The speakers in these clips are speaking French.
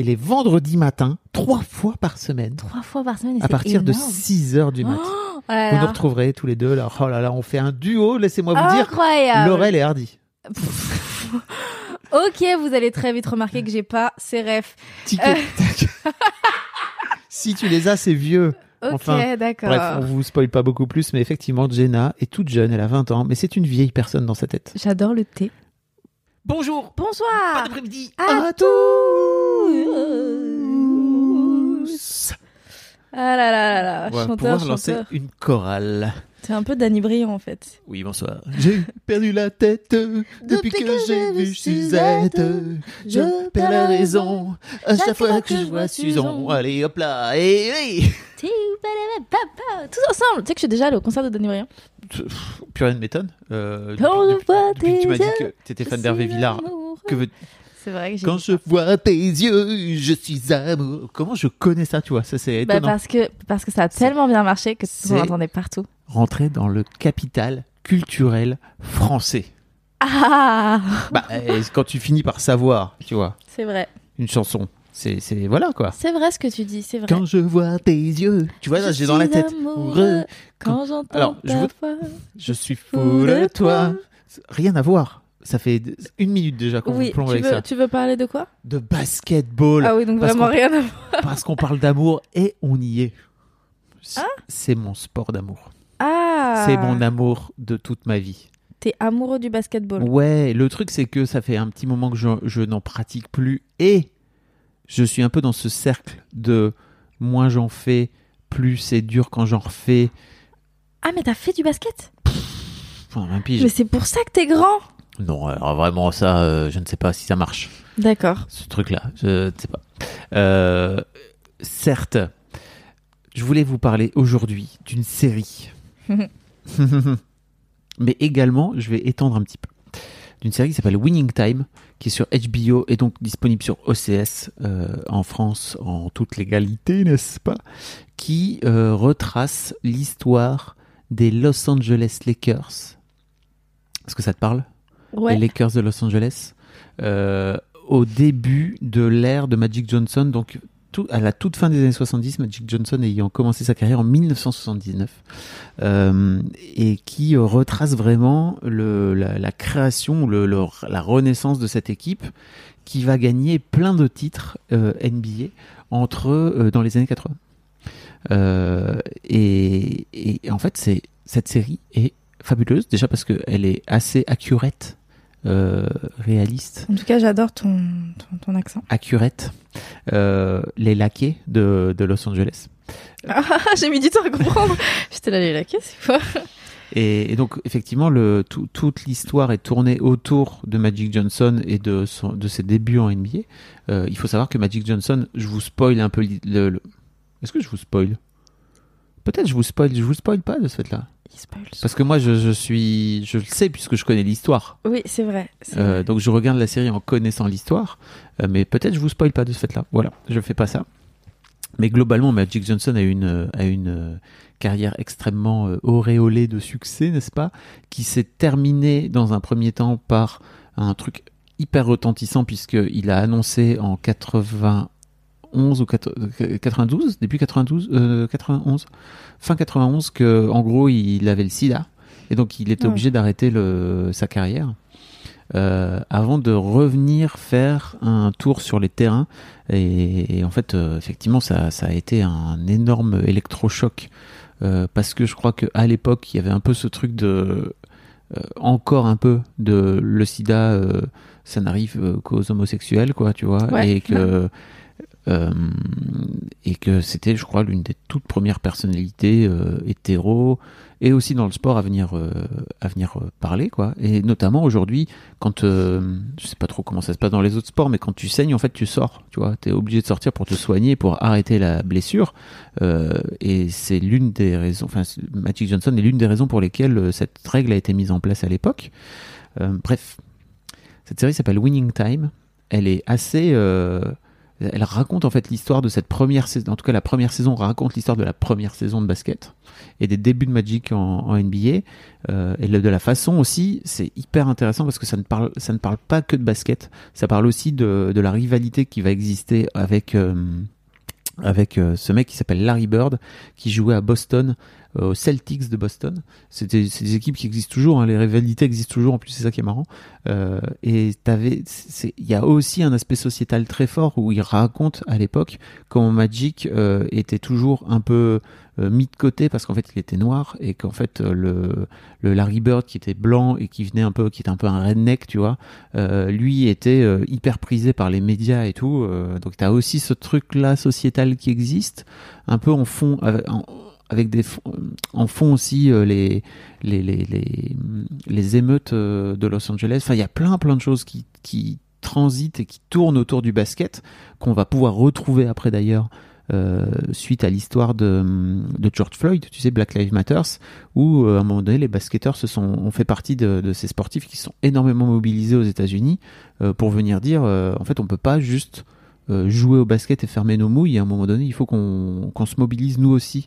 et les vendredis matins, trois fois par semaine. Trois fois par semaine. et À partir de énorme. 6 heures du matin. Oh là vous là. nous retrouverez tous les deux. Là. Oh là là, on fait un duo, laissez-moi vous dire. Incroyable. Laurel et Hardy. Ok, vous allez très vite remarquer que j'ai pas ces refs. Tac. si tu les as, c'est vieux. Ok, Enfin, d'accord. Bref, on vous spoil pas beaucoup plus, mais effectivement, Jenna est toute jeune, elle a 20 ans, mais c'est une vieille personne dans sa tête. J'adore le thé. Bonjour Bonsoir. après-midi À tous Ah là là là là, On va chanteur, pouvoir lancer chanteur. une chorale. C'est un peu Danny Briand en fait. Oui, bonsoir. J'ai perdu la tête depuis, que, j'ai vu Suzette. Je perds la raison à chaque fois que je vois Susan. Allez, hop là, et, et. Tous ensemble. Tu sais que je suis déjà allée au concert de Danny Briand. Pff, Plus rien ne m'étonne. Euh, Quand depuis, je vois depuis que tu m'as dit que t'étais fan d'Hervé Villard. Que C'est vrai que j'ai Quand je ça. vois tes yeux, je suis amoureux. Comment je connais ça, tu vois? Ça, c'est Bah, étonnant. parce que parce que ça a tellement bien marché que on l'entendait partout. Rentrer dans le capital culturel français. Ah, Bah, euh, quand tu finis par savoir, tu vois, c'est vrai. une chanson, c'est, c'est voilà quoi. C'est vrai ce que tu dis, c'est vrai. Quand je vois tes yeux, tu vois, là, Je j'ai dans la suis tête. amoureux Quand- Quand j'entends Alors, je ta voix. Je suis fou de toi. Rien à voir. Ça fait une minute déjà qu'on Oui, tu avec veux, ça. tu veux parler de quoi? De basketball. Ah oui, donc vraiment rien à voir. Parce qu'on parle d'amour et on y est. C'est- Ah? C'est mon sport d'amour. Ah C'est mon amour de toute ma vie. T'es amoureux du basketball? Ouais, le truc c'est que ça fait un petit moment que je, je n'en pratique plus et je suis un peu dans ce cercle de moins j'en fais, plus c'est dur quand j'en refais. Ah, mais t'as fait du basket? Enfin, un pige. Mais c'est pour ça que t'es grand Non, alors vraiment ça, euh, je ne sais pas si ça marche, D'accord. ce truc-là, je ne sais pas. Euh, certes, je voulais vous parler aujourd'hui d'une série. Mais également, je vais étendre un petit peu. D'une série qui s'appelle Winning Time, qui est sur HBO et donc disponible sur OCS euh, en France en toute légalité, n'est-ce pas? Qui retrace l'histoire des Los Angeles Lakers. Est-ce que ça te parle? Ouais. les Lakers de Los Angeles euh, au début de l'ère de Magic Johnson, donc tout, à la toute fin des années 70, Magic Johnson ayant commencé sa carrière en 1979, euh, et qui retrace vraiment le, la, la création, le, le- la renaissance de cette équipe qui va gagner plein de titres euh, NBA entre euh, dans les années 80. Euh, et, et en fait, c'est cette série est fabuleuse déjà parce qu'elle est assez accurate, euh, réaliste, En tout cas, j'adore ton, ton, ton accent. accurate. Euh, les laquais de, de Los Angeles. Ah, j'ai mis du temps à comprendre. J'étais là, les laquais, c'est quoi? Et, et donc effectivement, le, tout- toute l'histoire est tournée autour de Magic Johnson et de, son, de ses débuts en NBA. Euh, il faut savoir que Magic Johnson, je vous spoil un peu. le- Est-ce que je vous spoil? Peut-être je vous spoil, je vous spoil pas de ce fait-là. Parce que moi, je, je suis, je le sais puisque je connais l'histoire. Oui, c'est vrai. Euh, vrai. donc je regarde la série en connaissant l'histoire, Euh, mais peut-être je vous spoil pas de ce fait-là. Voilà, je fais pas ça. Mais globalement, Magic Johnson a une a une euh, carrière extrêmement auréolée de succès, n'est-ce pas Qui s'est terminée dans un premier temps par un truc hyper retentissant puisque il a annoncé en 91 91 ou 92, début 92, euh, 91, fin 91, que en gros il avait le sida et donc il était Ouais. obligé d'arrêter le, sa carrière. euh, avant de revenir faire un tour sur les terrains et, et en fait euh, effectivement ça, ça a été un énorme électrochoc euh, parce que je crois qu'à l'époque il y avait un peu ce truc de euh, encore un peu de le sida euh, ça n'arrive euh, qu'aux homosexuels quoi tu vois Ouais. et que et que c'était je crois l'une des toutes premières personnalités euh, hétéro et aussi dans le sport à venir euh, à venir euh, parler quoi. Et notamment aujourd'hui quand euh, je sais pas trop comment ça se passe dans les autres sports mais quand tu saignes en fait tu sors tu vois. T'es obligé de sortir pour te soigner pour arrêter la blessure. Euh, et c'est l'une des raisons enfin Magic Johnson est l'une des raisons pour lesquelles euh, cette règle a été mise en place à l'époque. Euh, bref cette série s'appelle Winning Time. Elle est assez euh, elle raconte en fait l'histoire de cette première saison en tout cas la première saison raconte l'histoire de la première saison de basket et des débuts de Magic en, NBA euh, et de la façon aussi c'est hyper intéressant parce que ça ne parle ça ne parle pas que de basket. Ça parle aussi de, de la rivalité qui va exister avec euh, avec euh, ce mec qui s'appelle Larry Bird qui jouait à Boston aux Celtics de Boston. C'est des, équipes qui existent toujours hein, les rivalités existent toujours en plus c'est ça qui est marrant. Euh, et il y a aussi un aspect sociétal très fort où il raconte à l'époque comment Magic euh, était toujours un peu euh, mis de côté parce qu'en fait il était noir et qu'en fait euh, le, le Larry Bird qui était blanc et qui venait un peu qui était un peu un redneck tu vois euh, lui était euh, hyper prisé par les médias et tout euh, donc t'as aussi ce truc là sociétal qui existe un peu en fond en, avec des en fond aussi euh, les, les les les les émeutes euh, de Los Angeles enfin il y a plein plein de choses qui qui transitent et qui tournent autour du basket qu'on va pouvoir retrouver après d'ailleurs euh, suite à l'histoire de, de George Floyd, tu sais, Black Lives Matter, où euh, à un moment donné, les basketteurs se sont, ont fait partie de, de ces sportifs qui sont énormément mobilisés aux États-Unis euh, pour venir dire, euh, en fait, on peut pas juste euh, jouer au basket et fermer nos mouilles. À un moment donné, il faut qu'on se mobilise nous aussi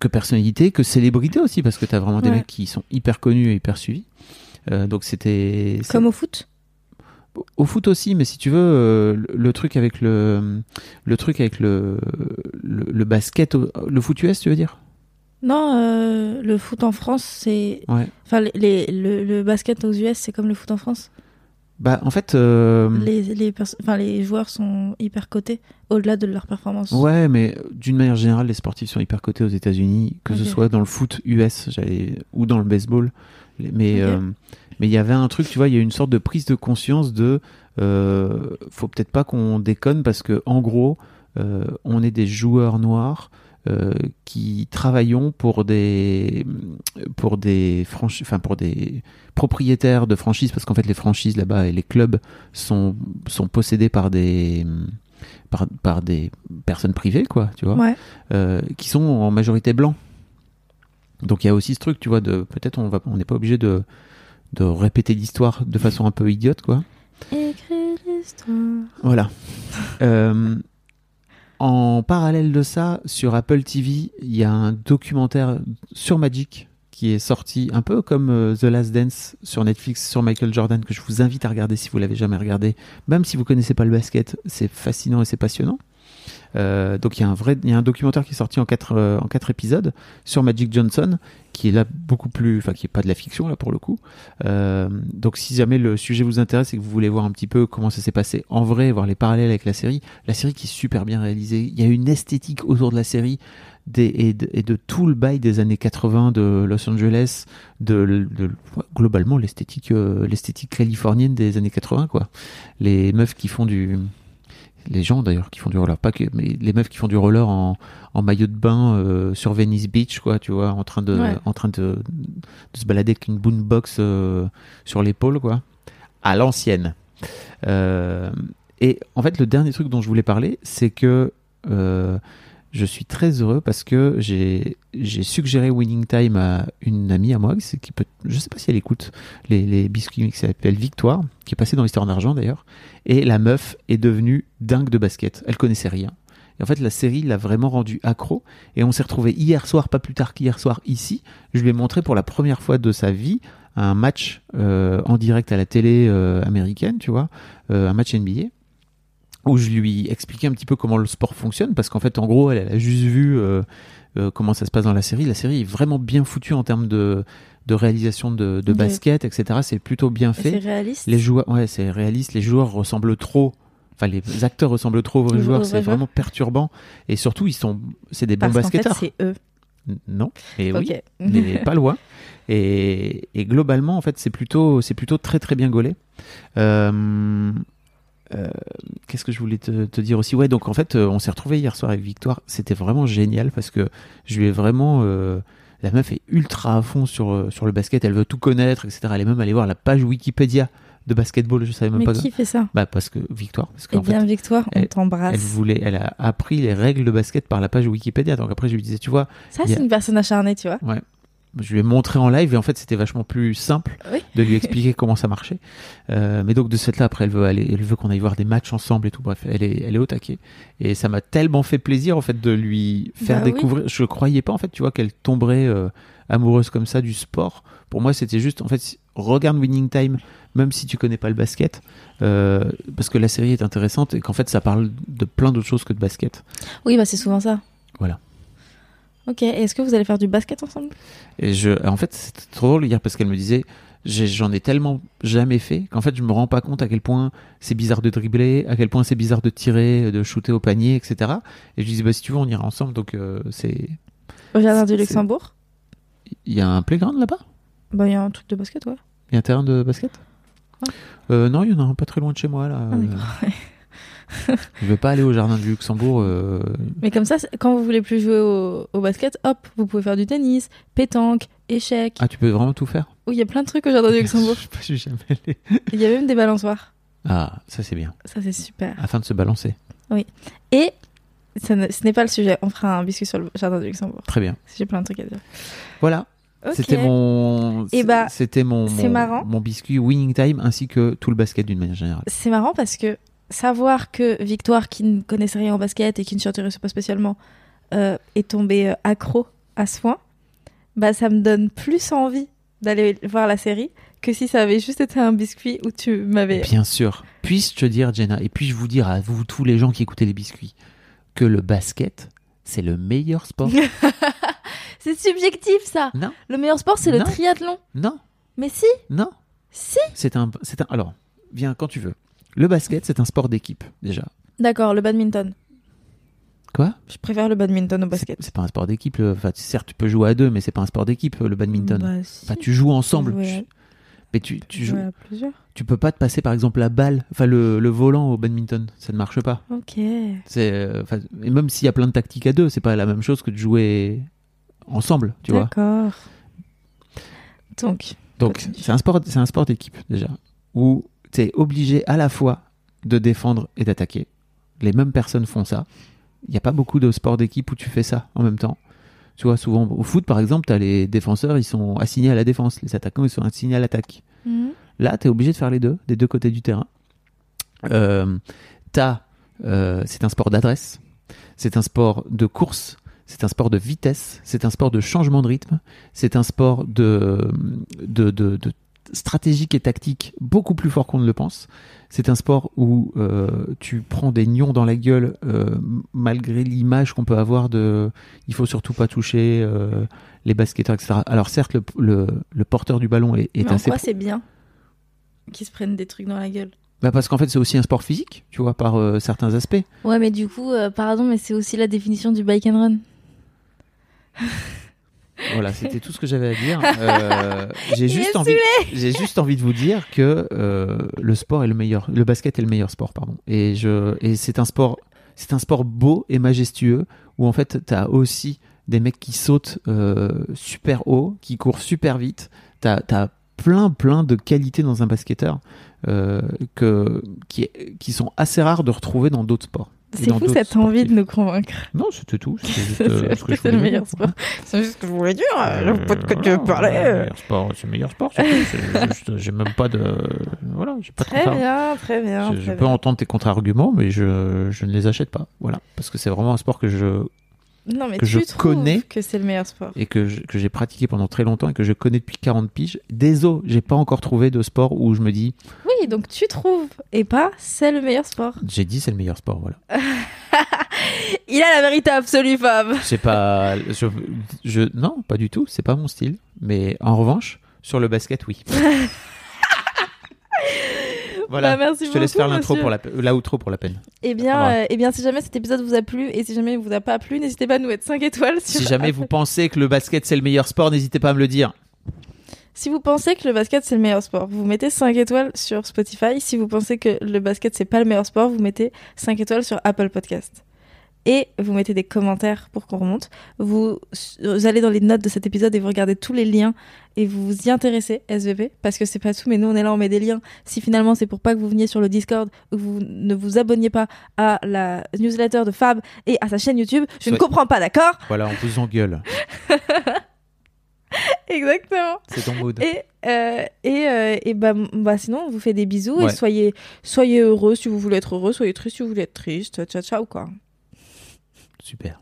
Que, personnalité, que célébrité aussi, parce que t'as vraiment des mecs qui sont hyper connus et hyper suivis. Euh, donc c'était Comme au foot? Au foot aussi, mais si tu veux, euh, le, le truc avec le le truc avec le le, le basket, au- le foot US, tu veux dire? Non, euh, le foot en France, c'est. Ouais. Enfin, les, les- le, le basket aux US, c'est comme le foot en France. Bah en fait, euh, Les, les, les joueurs sont hyper cotés au-delà de leur performance. ouais, mais d'une manière générale, les sportifs sont hyper cotés aux États-Unis, que ce soit dans le foot US, ou dans le baseball. Mais euh, mais il y avait un truc, tu vois, il y a une sorte de prise de conscience de, euh, faut peut-être pas qu'on déconne parce que en gros, euh, on est des joueurs noirs. Euh, qui travaillons pour des pour des franchi- enfin pour des propriétaires de franchises parce qu'en fait les franchises là-bas et les clubs sont sont possédés par des par, par des personnes privées quoi tu vois Ouais. euh, qui sont en majorité blancs donc il y a aussi ce truc tu vois de peut-être on va on n'est pas obligé de de répéter l'histoire de façon un peu idiote quoi Écrire histoire. Voilà. Euh, en parallèle de ça, sur Apple TV, il y a un documentaire sur Magic qui est sorti un peu comme euh, The Last Dance sur Netflix sur Michael Jordan que je vous invite à regarder si vous l'avez jamais regardé. Même si vous connaissez pas le basket, c'est fascinant et c'est passionnant. Euh, donc il y a un vrai, il y a un documentaire qui est sorti en quatre, euh, en quatre épisodes sur Magic Johnson, qui est là beaucoup plus, enfin qui est pas de la fiction là pour le coup. Euh, donc si jamais le sujet vous intéresse et que vous voulez voir un petit peu comment ça s'est passé en vrai, voir les parallèles avec la série, la série qui est super bien réalisée, il y a une esthétique autour de la série. Et, de, tout le bail des années 80 de Los Angeles, de, de- globalement l'esthétique l'esthétique californienne des années 80 quoi. Les meufs qui font du les gens d'ailleurs qui font du roller, pas que, mais les meufs qui font du roller en, en maillot de bain euh, sur Venice Beach, quoi, tu vois, en train de, Ouais. en train de, de se balader avec une boombox euh, sur l'épaule, quoi, à l'ancienne. Euh, et en fait, le dernier truc dont je voulais parler, c'est que euh, je suis très heureux parce que j'ai suggéré Winning Time à une amie à moi, qui peut, je sais pas si elle écoute les, biscuits qui s'appelle Victoire, qui est passée dans l'histoire d'argent d'ailleurs, et la meuf est devenue dingue de basket. Elle connaissait rien. Et en fait, la série l'a vraiment rendue accro. Et on s'est retrouvé hier soir, pas plus tard qu'hier soir ici. Je lui ai montré pour la première fois de sa vie un match euh, en direct à la télé euh, américaine, tu vois, euh, un match NBA où je lui expliquais un petit peu comment le sport fonctionne parce qu'en fait en gros elle, elle a juste vu euh, euh, comment ça se passe dans la série. La série est vraiment bien foutue en termes de, de réalisation de, basket etc c'est plutôt bien Et C'est fait réaliste. les joueurs ouais c'est réaliste. Les joueurs ressemblent trop enfin les acteurs ressemblent trop aux joueurs. c'est vraiment perturbant. Et surtout ils sont c'est des bons Parce fait, basketteurs. c'est eux. Non. Et oui mais pas loin. Et, et globalement, en fait, c'est plutôt, c'est plutôt très très bien gaulé. Euh, euh, Qu'est-ce que je voulais te, te dire aussi? Ouais, donc en fait, euh, on s'est retrouvé hier soir avec Victoire. C'était vraiment génial parce que je lui ai vraiment. euh, la meuf est ultra à fond sur, euh, sur le basket. Elle veut tout connaître, etc. Elle est même allée voir la page Wikipédia de basketball. Je savais même Mais pas. qui fait ça? Bah parce que Victoire. Parce Eh bien, fait, Victoire, on elle- elle t'embrasse. voulait, elle a appris les règles de basket par la page Wikipédia. Donc après, je lui disais, tu vois, Ça, a- c'est une personne acharnée, tu vois. Je lui ai montré en live et en fait c'était vachement plus simple Oui. de lui expliquer comment ça marchait. Euh, mais donc de cette là après elle veut aller, elle veut qu'on aille voir des matchs ensemble et tout. Bref, elle est, elle est au taquet et ça m'a tellement fait plaisir en fait de lui faire Bah oui. découvrir. Je croyais pas en fait, tu vois, qu'elle tomberait euh, amoureuse comme ça du sport. Pour moi c'était juste en fait regarde Winning Time même si tu connais pas le basket euh, parce que la série est intéressante et qu'en fait ça parle de plein d'autres choses que de basket. Oui, bah c'est souvent ça. Voilà. Ok, est-ce que vous allez faire du basket ensemble? Et je, en fait, c'était trop drôle hier parce qu'elle me disait, j'en ai tellement jamais fait qu'en fait, je me rends pas compte à quel point c'est bizarre de dribbler, à quel point c'est bizarre de tirer, de shooter au panier, etc. Et je disais, bah, si tu veux, on ira ensemble. Donc, euh, c'est, Au jardin du Luxembourg? Il y a un playground là-bas? Bah, il y a un truc de basket, ouais. Il y a un terrain de basket? Ouais. Euh, non, il y en a un pas très loin de chez moi, là. Ah. Je vais pas aller au jardin du Luxembourg. euh, Mais comme ça, quand vous voulez plus jouer au, au basket, hop, vous pouvez faire du tennis, pétanque, échecs. Ah, tu peux vraiment tout faire? Oui, il y a plein de trucs au jardin du Luxembourg. Je sais pas, je suis jamais allé. Il y a même des balançoires. Ah, ça c'est bien. Ça, c'est super. Afin de se balancer. Et ça ne- ce n'est pas le sujet. On fera un biscuit sur le jardin du Luxembourg. Très bien. J'ai plein de trucs à dire. Voilà. C'était mon, Eh bah, c'était mon, c'est mon- marrant. mon biscuit Winning Time ainsi que tout le basket d'une manière générale. C'est marrant parce que savoir que Victoire, qui ne connaissait rien au basket et qui ne s'y intéressait pas spécialement, euh, est tombée euh, accro à ce point, bah ça me donne plus envie d'aller voir la série que si ça avait juste été un biscuit où tu m'avais. Bien sûr. Puis-je te dire, Jenna, et puis-je vous dire à vous tous les gens qui écoutez les biscuits, que le basket, c'est le meilleur sport C'est subjectif ça. Non, Le meilleur sport c'est le triathlon. non, Mais si, non. si. C'est un, c'est un. Alors, viens quand tu veux. Le basket, c'est un sport d'équipe déjà. D'accord, le badminton. Quoi? Je préfère le badminton au basket. c'est pas un sport d'équipe. le- Enfin, certes, tu peux jouer à deux, mais c'est pas un sport d'équipe le badminton. Bah, si. Enfin, tu joues ensemble. jouer à- Tu- Mais tu, tu joues. Jouer à plusieurs. Tu peux pas te passer par exemple la balle, enfin le, le volant au badminton, ça ne marche pas. Ok. C'est, euh, enfin, et même s'il y a plein de tactiques à deux, c'est pas la même chose que de jouer ensemble, tu vois. D'accord. Donc, Donc c'est un sport, c'est un sport d'équipe déjà, où tu es obligé à la fois de défendre et d'attaquer. Les mêmes personnes font ça. Il n'y a pas beaucoup de sports d'équipe où tu fais ça en même temps. Tu vois, souvent au foot par exemple, tu as les défenseurs, ils sont assignés à la défense, les attaquants, ils sont assignés à l'attaque. Mhm. Là, tu es obligé de faire les deux, des deux côtés du terrain. Euh, t'as, euh, c'est un sport d'adresse, c'est un sport de course, c'est un sport de vitesse, c'est un sport de changement de rythme, c'est un sport de, de, de, de stratégique et tactique beaucoup plus fort qu'on ne le pense. C'est un sport où euh, tu prends des nions dans la gueule euh, malgré l'image qu'on peut avoir de il faut surtout pas toucher euh, les basketteurs, etc. Alors certes, le, le, le porteur du ballon est, est Mais en assez... quoi c'est bien qu'ils se prennent des trucs dans la gueule? Bah parce qu'en fait c'est aussi un sport physique, tu vois, par euh, certains aspects. Ouais, mais du coup, euh, pardon, mais c'est aussi la définition du bike and run. Voilà, c'était tout ce que j'avais à dire. Euh, j'ai juste envie, j'ai juste envie de vous dire que euh, le sport est le meilleur, le basket est le meilleur sport, pardon. Et je, et c'est un sport, c'est un sport beau et majestueux où en fait t'as aussi des mecs qui sautent euh, super haut, qui courent super vite. T'as, t'as plein plein de qualités dans un basketteur euh, que qui, qui sont assez rares de retrouver dans d'autres sports. C'est fou cette envie de nous convaincre. Non, c'était tout. C'est euh, ce je c'est le meilleur dire. sport. C'est juste ce que je voulais dire. Le pote que tu Euh, parlais. le meilleur sport, c'est le meilleur sport. J'ai même pas de. Voilà, j'ai pas de Très contre- bien, très bien. Je, je très peux bien. entendre tes contre-arguments, mais je, je ne les achète pas. Voilà, parce que c'est vraiment un sport que je Non, mais que tu je connais. que c'est le meilleur sport. et que je- que j'ai pratiqué pendant très longtemps et que je connais depuis 40 piges. Désolé, j'ai pas encore trouvé de sport où je me dis Oui, donc tu trouves et pas c'est le meilleur sport. j'ai dit c'est le meilleur sport. Voilà. Il a la vérité absolue, Fab. C'est pas je, je non pas du tout. C'est pas mon style. Mais en revanche sur le basket oui. Voilà, Bah, merci je te laisse faire l'intro pour la, l'outro pour la peine. Eh bien, euh, eh bien, si jamais cet épisode vous a plu et si jamais il vous a pas plu, n'hésitez pas à nous mettre 5 étoiles. Sur Si jamais vous pensez que le basket c'est le meilleur sport, n'hésitez pas à me le dire. Si vous pensez que le basket c'est le meilleur sport, vous mettez 5 étoiles sur Spotify. Si vous pensez que le basket c'est pas le meilleur sport, vous mettez 5 étoiles sur Apple Podcast. Et vous mettez des commentaires pour qu'on remonte. Vous, vous allez dans les notes de cet épisode et vous regardez tous les liens et vous vous y intéressez, SVP, parce que c'est pas tout, mais nous on est là, on met des liens. Si finalement c'est pour pas que vous veniez sur le Discord ou que vous ne vous abonniez pas à la newsletter de Fab et à sa chaîne YouTube, je ne comprends pas, d'accord? Voilà, on vous engueule. Exactement. C'est ton mood. Et, euh, et, euh, et bah, bah sinon, on vous fait des bisous Ouais. et soyez, soyez heureux si vous voulez être heureux, soyez triste si vous voulez être triste. Ciao, ciao, quoi. Super.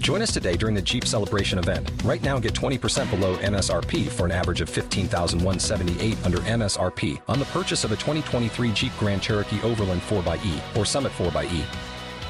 Join us today during the Jeep Celebration event. Right now, get 20% below MSRP for an average of 15178 under MSRP on the purchase of a 2023 Jeep Grand Cherokee Overland 4xE or Summit 4xE.